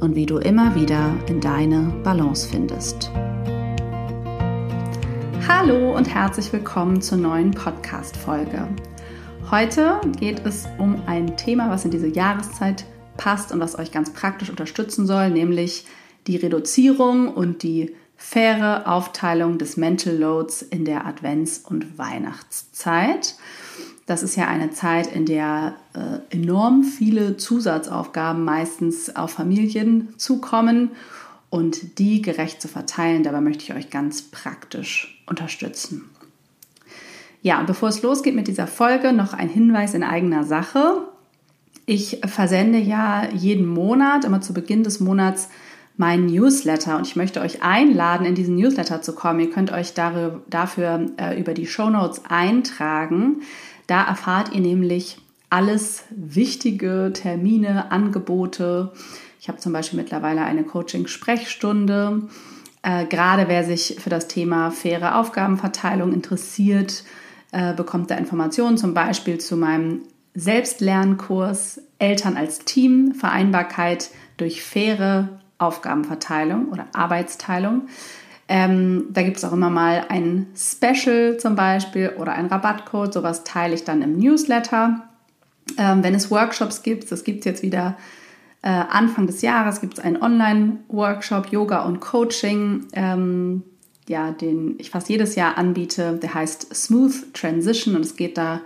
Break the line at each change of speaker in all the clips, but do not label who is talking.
und wie du immer wieder in deine Balance findest. Hallo und herzlich willkommen zur neuen Podcast-Folge. Heute geht es um ein Thema, was in diese Jahreszeit passt und was euch ganz praktisch unterstützen soll, nämlich die Reduzierung und die faire Aufteilung des Mental Loads in der Advents- und Weihnachtszeit. Das ist ja eine Zeit, in der äh, enorm viele Zusatzaufgaben meistens auf Familien zukommen und die gerecht zu verteilen. Dabei möchte ich euch ganz praktisch unterstützen. Ja, bevor es losgeht mit dieser Folge, noch ein Hinweis in eigener Sache. Ich versende ja jeden Monat, immer zu Beginn des Monats, meinen Newsletter und ich möchte euch einladen, in diesen Newsletter zu kommen. Ihr könnt euch darüber, dafür äh, über die Show Notes eintragen. Da erfahrt ihr nämlich alles wichtige Termine, Angebote. Ich habe zum Beispiel mittlerweile eine Coaching-Sprechstunde. Äh, gerade wer sich für das Thema faire Aufgabenverteilung interessiert, äh, bekommt da Informationen zum Beispiel zu meinem Selbstlernkurs Eltern als Team, Vereinbarkeit durch faire Aufgabenverteilung oder Arbeitsteilung. Ähm, da gibt es auch immer mal ein Special zum Beispiel oder ein Rabattcode. Sowas teile ich dann im Newsletter. Ähm, wenn es Workshops gibt, das gibt es jetzt wieder äh, Anfang des Jahres, gibt es einen Online-Workshop Yoga und Coaching, ähm, ja, den ich fast jedes Jahr anbiete. Der heißt Smooth Transition und es geht da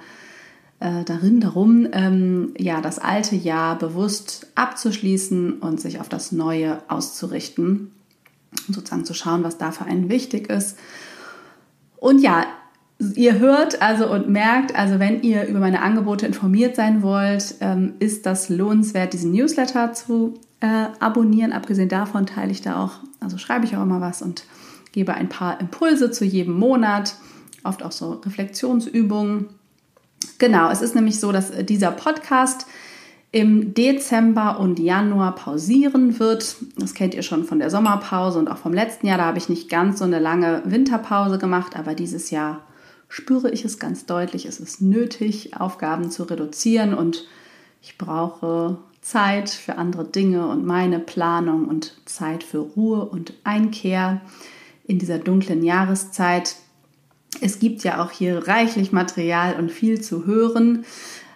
äh, darin darum, ähm, ja, das alte Jahr bewusst abzuschließen und sich auf das Neue auszurichten sozusagen zu schauen, was da für einen wichtig ist. Und ja, ihr hört also und merkt, also wenn ihr über meine Angebote informiert sein wollt, ähm, ist das lohnenswert, diesen Newsletter zu äh, abonnieren. Abgesehen davon teile ich da auch, also schreibe ich auch immer was und gebe ein paar Impulse zu jedem Monat, oft auch so Reflexionsübungen. Genau, es ist nämlich so, dass dieser Podcast im Dezember und Januar pausieren wird. Das kennt ihr schon von der Sommerpause und auch vom letzten Jahr. Da habe ich nicht ganz so eine lange Winterpause gemacht, aber dieses Jahr spüre ich es ganz deutlich. Es ist nötig, Aufgaben zu reduzieren und ich brauche Zeit für andere Dinge und meine Planung und Zeit für Ruhe und Einkehr in dieser dunklen Jahreszeit. Es gibt ja auch hier reichlich Material und viel zu hören.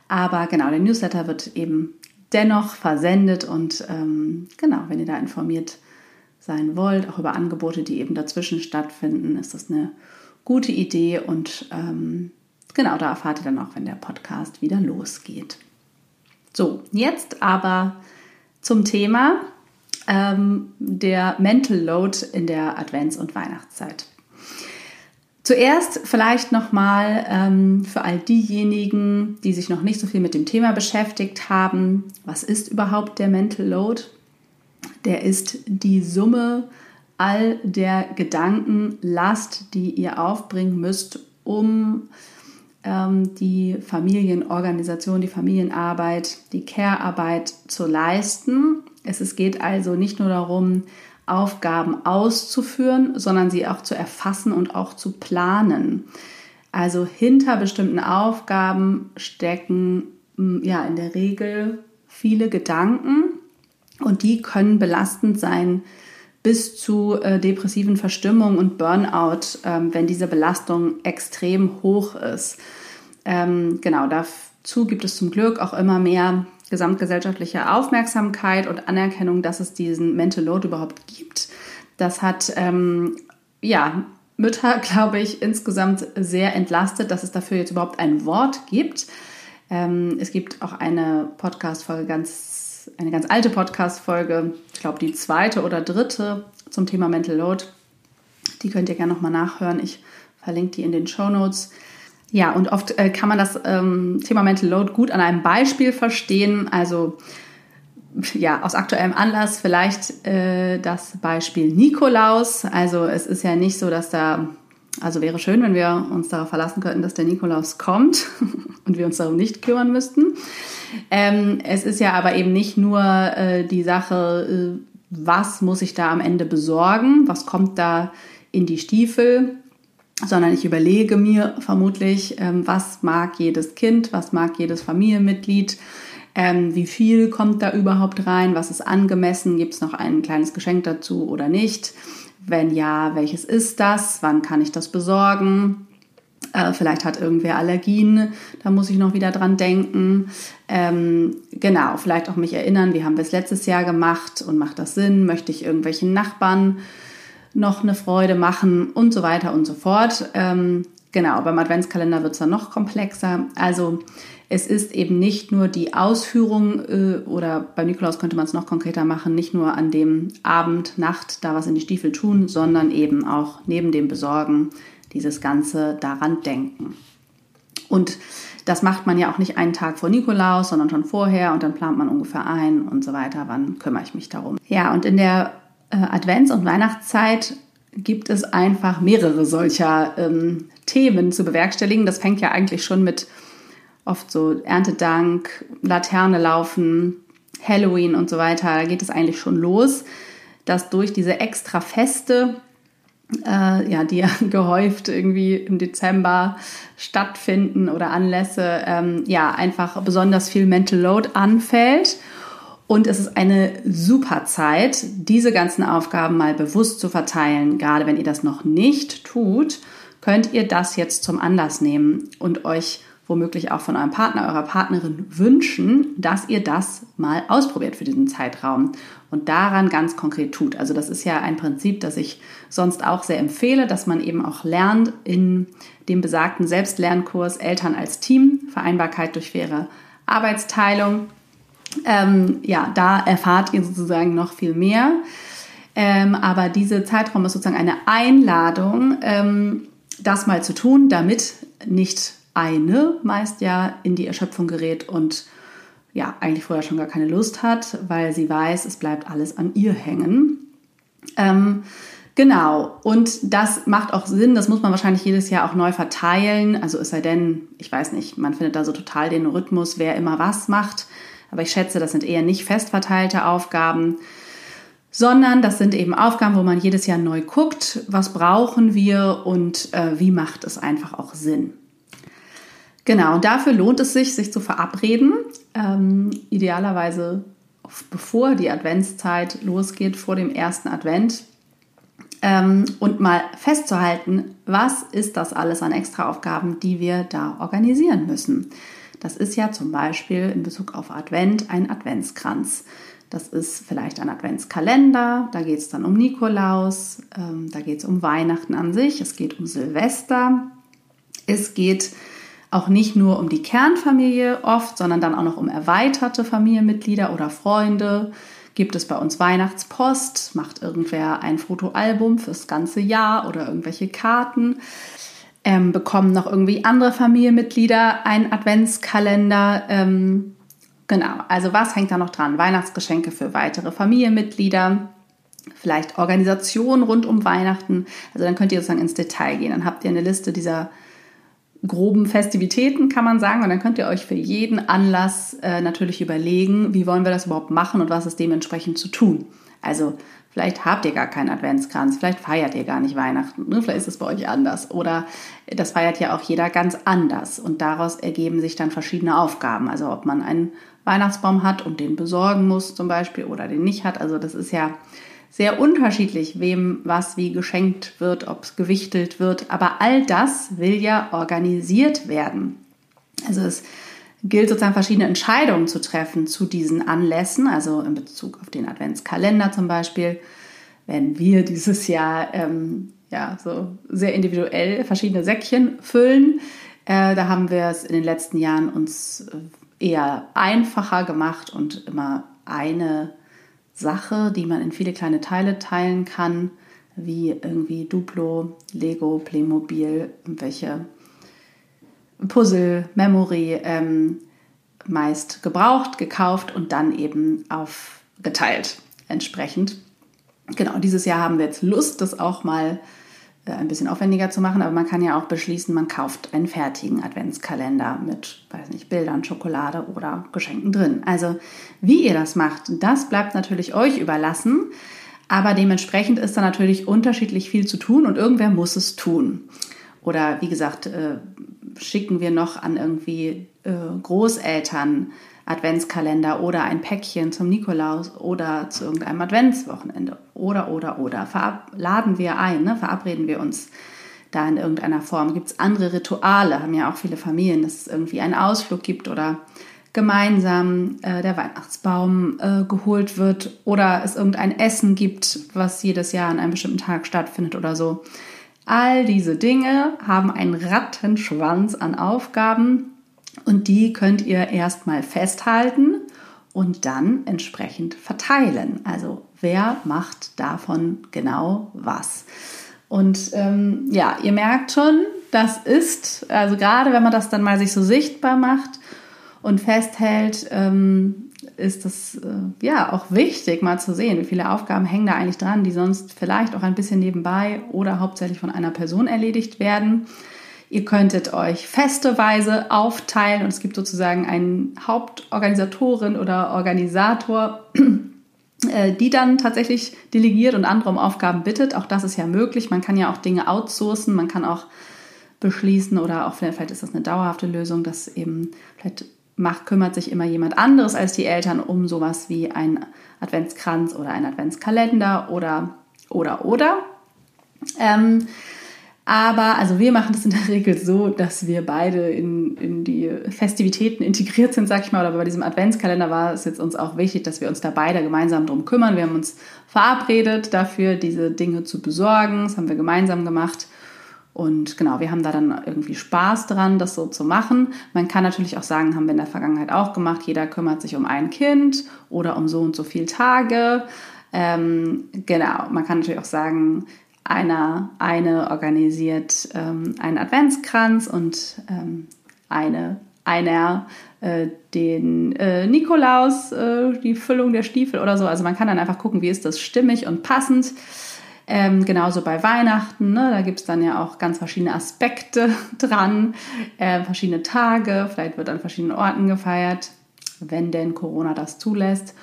Aber genau, der Newsletter wird eben dennoch versendet und ähm, genau, wenn ihr da informiert sein wollt, auch über Angebote, die eben dazwischen stattfinden, ist das eine gute Idee und ähm, genau, da erfahrt ihr dann auch, wenn der Podcast wieder losgeht. So, jetzt aber zum Thema ähm, der Mental Load in der Advents- und Weihnachtszeit. Zuerst vielleicht nochmal ähm, für all diejenigen, die sich noch nicht so viel mit dem Thema beschäftigt haben, was ist überhaupt der Mental Load? Der ist die Summe all der Gedankenlast, die ihr aufbringen müsst, um ähm, die Familienorganisation, die Familienarbeit, die Care-Arbeit zu leisten. Es, es geht also nicht nur darum, Aufgaben auszuführen, sondern sie auch zu erfassen und auch zu planen. Also hinter bestimmten Aufgaben stecken hm, ja in der Regel viele Gedanken und die können belastend sein bis zu äh, depressiven Verstimmungen und Burnout, ähm, wenn diese Belastung extrem hoch ist. Ähm, genau, dazu gibt es zum Glück auch immer mehr gesamtgesellschaftliche Aufmerksamkeit und Anerkennung, dass es diesen Mental Load überhaupt gibt. Das hat ähm, ja Mütter, glaube ich, insgesamt sehr entlastet, dass es dafür jetzt überhaupt ein Wort gibt. Ähm, es gibt auch eine Podcast-Folge, ganz, eine ganz alte Podcast-Folge, ich glaube die zweite oder dritte zum Thema Mental Load. Die könnt ihr gerne nochmal nachhören. Ich verlinke die in den Show Notes. Ja, und oft äh, kann man das ähm, Thema Mental Load gut an einem Beispiel verstehen. Also ja, aus aktuellem Anlass vielleicht äh, das Beispiel Nikolaus. Also es ist ja nicht so, dass da, also wäre schön, wenn wir uns darauf verlassen könnten, dass der Nikolaus kommt und wir uns darum nicht kümmern müssten. Ähm, es ist ja aber eben nicht nur äh, die Sache, äh, was muss ich da am Ende besorgen, was kommt da in die Stiefel, sondern ich überlege mir vermutlich, ähm, was mag jedes Kind, was mag jedes Familienmitglied, ähm, wie viel kommt da überhaupt rein, was ist angemessen, gibt es noch ein kleines Geschenk dazu oder nicht. Wenn ja, welches ist das? Wann kann ich das besorgen? Äh, vielleicht hat irgendwer Allergien, da muss ich noch wieder dran denken. Ähm, genau, vielleicht auch mich erinnern, wie haben wir es letztes Jahr gemacht und macht das Sinn? Möchte ich irgendwelchen Nachbarn noch eine Freude machen und so weiter und so fort. Ähm, genau, beim Adventskalender wird es dann noch komplexer. Also es ist eben nicht nur die Ausführung äh, oder bei Nikolaus könnte man es noch konkreter machen, nicht nur an dem Abend, Nacht da was in die Stiefel tun, sondern eben auch neben dem Besorgen dieses Ganze daran denken. Und das macht man ja auch nicht einen Tag vor Nikolaus, sondern schon vorher und dann plant man ungefähr ein und so weiter. Wann kümmere ich mich darum? Ja, und in der Advents- und Weihnachtszeit gibt es einfach mehrere solcher ähm, Themen zu bewerkstelligen. Das fängt ja eigentlich schon mit oft so Erntedank, Laterne laufen, Halloween und so weiter. Da geht es eigentlich schon los, dass durch diese extra Feste, äh, ja, die ja gehäuft irgendwie im Dezember stattfinden oder Anlässe, ähm, ja, einfach besonders viel Mental Load anfällt. Und es ist eine super Zeit, diese ganzen Aufgaben mal bewusst zu verteilen. Gerade wenn ihr das noch nicht tut, könnt ihr das jetzt zum Anlass nehmen und euch womöglich auch von eurem Partner, eurer Partnerin wünschen, dass ihr das mal ausprobiert für diesen Zeitraum und daran ganz konkret tut. Also das ist ja ein Prinzip, das ich sonst auch sehr empfehle, dass man eben auch lernt in dem besagten Selbstlernkurs Eltern als Team, Vereinbarkeit durch faire Arbeitsteilung. Ähm, ja, da erfahrt ihr sozusagen noch viel mehr. Ähm, aber diese Zeitraum ist sozusagen eine Einladung, ähm, das mal zu tun, damit nicht eine meist ja in die Erschöpfung gerät und ja, eigentlich vorher schon gar keine Lust hat, weil sie weiß, es bleibt alles an ihr hängen. Ähm, genau, und das macht auch Sinn, das muss man wahrscheinlich jedes Jahr auch neu verteilen. Also es sei denn, ich weiß nicht, man findet da so total den Rhythmus, wer immer was macht. Aber ich schätze, das sind eher nicht fest verteilte Aufgaben, sondern das sind eben Aufgaben, wo man jedes Jahr neu guckt, was brauchen wir und äh, wie macht es einfach auch Sinn. Genau, und dafür lohnt es sich, sich zu verabreden. Ähm, idealerweise bevor die Adventszeit losgeht, vor dem ersten Advent. Ähm, und mal festzuhalten, was ist das alles an Extraaufgaben, die wir da organisieren müssen. Das ist ja zum Beispiel in Bezug auf Advent ein Adventskranz. Das ist vielleicht ein Adventskalender, da geht es dann um Nikolaus, ähm, da geht es um Weihnachten an sich, es geht um Silvester, es geht auch nicht nur um die Kernfamilie oft, sondern dann auch noch um erweiterte Familienmitglieder oder Freunde. Gibt es bei uns Weihnachtspost? Macht irgendwer ein Fotoalbum fürs ganze Jahr oder irgendwelche Karten? Ähm, bekommen noch irgendwie andere Familienmitglieder einen Adventskalender? Ähm, genau, also was hängt da noch dran? Weihnachtsgeschenke für weitere Familienmitglieder, vielleicht Organisationen rund um Weihnachten. Also dann könnt ihr sozusagen ins Detail gehen. Dann habt ihr eine Liste dieser groben Festivitäten, kann man sagen. Und dann könnt ihr euch für jeden Anlass äh, natürlich überlegen, wie wollen wir das überhaupt machen und was ist dementsprechend zu tun. Also vielleicht habt ihr gar keinen Adventskranz, vielleicht feiert ihr gar nicht Weihnachten, ne? vielleicht ist es bei euch anders. Oder das feiert ja auch jeder ganz anders. Und daraus ergeben sich dann verschiedene Aufgaben. Also ob man einen Weihnachtsbaum hat und den besorgen muss zum Beispiel oder den nicht hat. Also das ist ja sehr unterschiedlich, wem was wie geschenkt wird, ob es gewichtelt wird. Aber all das will ja organisiert werden. Also es gilt sozusagen verschiedene Entscheidungen zu treffen zu diesen Anlässen, also in Bezug auf den Adventskalender zum Beispiel. wenn wir dieses Jahr ähm, ja, so sehr individuell verschiedene Säckchen füllen. Äh, da haben wir es in den letzten Jahren uns eher einfacher gemacht und immer eine Sache, die man in viele kleine Teile teilen kann, wie irgendwie Duplo, Lego, Playmobil, welche Puzzle, Memory, ähm, meist gebraucht, gekauft und dann eben aufgeteilt entsprechend. Genau, dieses Jahr haben wir jetzt Lust, das auch mal äh, ein bisschen aufwendiger zu machen, aber man kann ja auch beschließen, man kauft einen fertigen Adventskalender mit, weiß nicht, Bildern, Schokolade oder Geschenken drin. Also wie ihr das macht, das bleibt natürlich euch überlassen, aber dementsprechend ist da natürlich unterschiedlich viel zu tun und irgendwer muss es tun. Oder wie gesagt, äh, schicken wir noch an irgendwie äh, Großeltern Adventskalender oder ein Päckchen zum Nikolaus oder zu irgendeinem Adventswochenende oder, oder, oder. Laden wir ein, ne? verabreden wir uns da in irgendeiner Form. Gibt es andere Rituale, haben ja auch viele Familien, dass es irgendwie einen Ausflug gibt oder gemeinsam äh, der Weihnachtsbaum äh, geholt wird oder es irgendein Essen gibt, was jedes Jahr an einem bestimmten Tag stattfindet oder so. All diese Dinge haben einen Rattenschwanz an Aufgaben und die könnt ihr erstmal festhalten und dann entsprechend verteilen. Also wer macht davon genau was? Und ähm, ja, ihr merkt schon, das ist, also gerade wenn man das dann mal sich so sichtbar macht und festhält, ähm, ist das äh, ja auch wichtig, mal zu sehen, wie viele Aufgaben hängen da eigentlich dran, die sonst vielleicht auch ein bisschen nebenbei oder hauptsächlich von einer Person erledigt werden. Ihr könntet euch festeweise aufteilen und es gibt sozusagen einen Hauptorganisatorin oder Organisator, äh, die dann tatsächlich delegiert und andere um Aufgaben bittet. Auch das ist ja möglich. Man kann ja auch Dinge outsourcen, man kann auch beschließen oder auch vielleicht ist das eine dauerhafte Lösung, dass eben vielleicht macht, kümmert sich immer jemand anderes als die Eltern um sowas wie ein Adventskranz oder ein Adventskalender oder oder oder. Ähm, aber also wir machen das in der Regel so, dass wir beide in, in die Festivitäten integriert sind, sag ich mal. Oder bei diesem Adventskalender war es jetzt uns auch wichtig, dass wir uns da beide gemeinsam drum kümmern. Wir haben uns verabredet dafür, diese Dinge zu besorgen. Das haben wir gemeinsam gemacht. Und genau, wir haben da dann irgendwie Spaß dran, das so zu machen. Man kann natürlich auch sagen, haben wir in der Vergangenheit auch gemacht, jeder kümmert sich um ein Kind oder um so und so viele Tage. Ähm, genau, man kann natürlich auch sagen, einer, eine organisiert ähm, einen Adventskranz und ähm, eine, einer äh, den äh, Nikolaus, äh, die Füllung der Stiefel oder so. Also man kann dann einfach gucken, wie ist das stimmig und passend. Ähm, genauso bei Weihnachten, ne, da gibt es dann ja auch ganz verschiedene Aspekte dran, äh, verschiedene Tage, vielleicht wird an verschiedenen Orten gefeiert, wenn denn Corona das zulässt.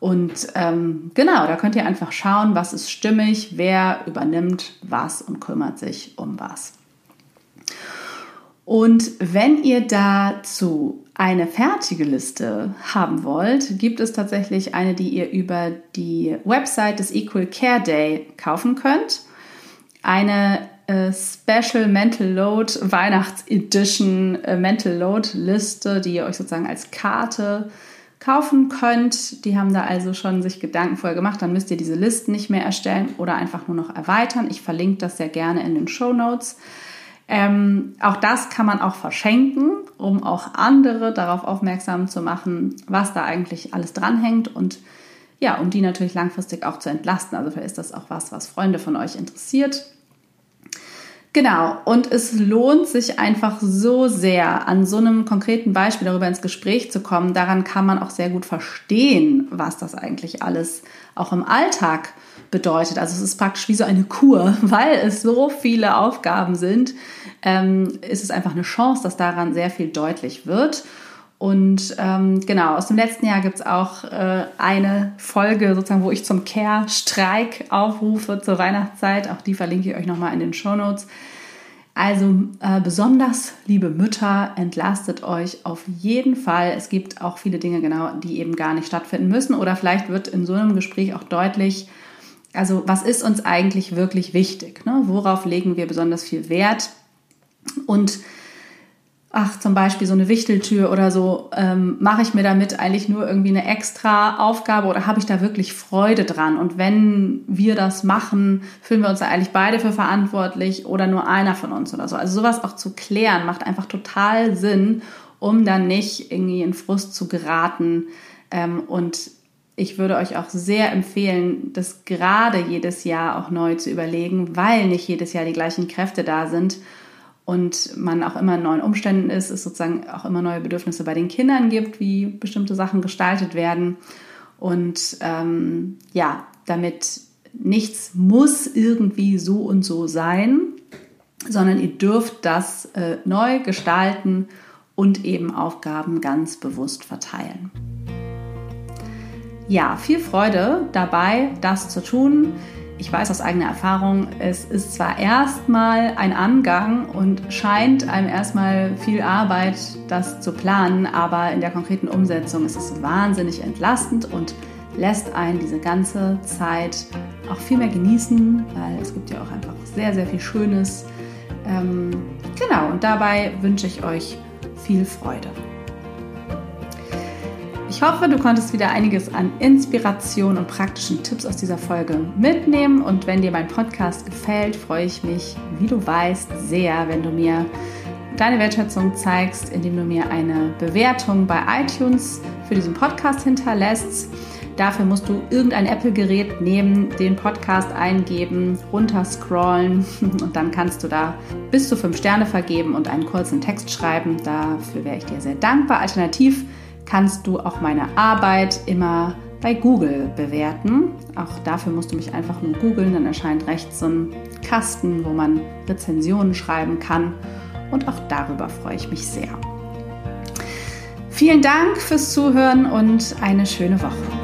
Und ähm, genau, da könnt ihr einfach schauen, was ist stimmig, wer übernimmt was und kümmert sich um was. Und wenn ihr dazu eine fertige Liste haben wollt, gibt es tatsächlich eine, die ihr über die Website des Equal Care Day kaufen könnt. Eine äh, Special Mental Load Weihnachts-Edition äh, Mental Load Liste, die ihr euch sozusagen als Karte kaufen könnt. Die haben da also schon sich Gedanken vorher gemacht. Dann müsst ihr diese Listen nicht mehr erstellen oder einfach nur noch erweitern. Ich verlinke das sehr gerne in den Show Notes. Ähm, auch das kann man auch verschenken, um auch andere darauf aufmerksam zu machen, was da eigentlich alles dranhängt und ja, um die natürlich langfristig auch zu entlasten. Also vielleicht ist das auch was, was Freunde von euch interessiert. Genau, und es lohnt sich einfach so sehr, an so einem konkreten Beispiel darüber ins Gespräch zu kommen. Daran kann man auch sehr gut verstehen, was das eigentlich alles auch im Alltag bedeutet. Also es ist praktisch wie so eine Kur, weil es so viele Aufgaben sind, ähm, ist es einfach eine Chance, dass daran sehr viel deutlich wird. Und ähm, genau, aus dem letzten Jahr gibt es auch äh, eine Folge, sozusagen, wo ich zum Care-Streik aufrufe zur Weihnachtszeit. Auch die verlinke ich euch nochmal in den Show Notes. Also äh, besonders, liebe Mütter, entlastet euch auf jeden Fall. Es gibt auch viele Dinge, genau, die eben gar nicht stattfinden müssen. Oder vielleicht wird in so einem Gespräch auch deutlich, also was ist uns eigentlich wirklich wichtig? Ne? Worauf legen wir besonders viel Wert? Und ach, zum Beispiel so eine Wichteltür oder so, ähm, mache ich mir damit eigentlich nur irgendwie eine extra Aufgabe oder habe ich da wirklich Freude dran? Und wenn wir das machen, fühlen wir uns da eigentlich beide für verantwortlich oder nur einer von uns oder so. Also sowas auch zu klären, macht einfach total Sinn, um dann nicht irgendwie in Frust zu geraten. Ähm, und ich würde euch auch sehr empfehlen, das gerade jedes Jahr auch neu zu überlegen, weil nicht jedes Jahr die gleichen Kräfte da sind und man auch immer in neuen Umständen ist, es sozusagen auch immer neue Bedürfnisse bei den Kindern gibt, wie bestimmte Sachen gestaltet werden. Und ähm, ja, damit nichts muss irgendwie so und so sein, sondern ihr dürft das äh, neu gestalten und eben Aufgaben ganz bewusst verteilen. Ja, viel Freude dabei, das zu tun ich weiß aus eigener Erfahrung, es ist zwar erstmal ein Angang und scheint einem erstmal viel Arbeit, das zu planen, aber in der konkreten Umsetzung ist es wahnsinnig entlastend und lässt einen diese ganze Zeit auch viel mehr genießen, weil es gibt ja auch einfach sehr, sehr viel Schönes. Ähm, genau, und dabei wünsche ich euch viel Freude. Ich hoffe, du konntest wieder einiges an Inspiration und praktischen Tipps aus dieser Folge mitnehmen. Und wenn dir mein Podcast gefällt, freue ich mich, wie du weißt, sehr, wenn du mir deine Wertschätzung zeigst, indem du mir eine Bewertung bei iTunes für diesen Podcast hinterlässt. Dafür musst du irgendein Apple-Gerät nehmen, den Podcast eingeben, runterscrollen und dann kannst du da bis zu fünf Sterne vergeben und einen kurzen Text schreiben. Dafür wäre ich dir sehr dankbar. Alternativ kannst du auch meine Arbeit immer bei Google bewerten. Auch dafür musst du mich einfach nur googeln, dann erscheint rechts so ein Kasten, wo man Rezensionen schreiben kann. Und auch darüber freue ich mich sehr. Vielen Dank fürs Zuhören und eine schöne Woche.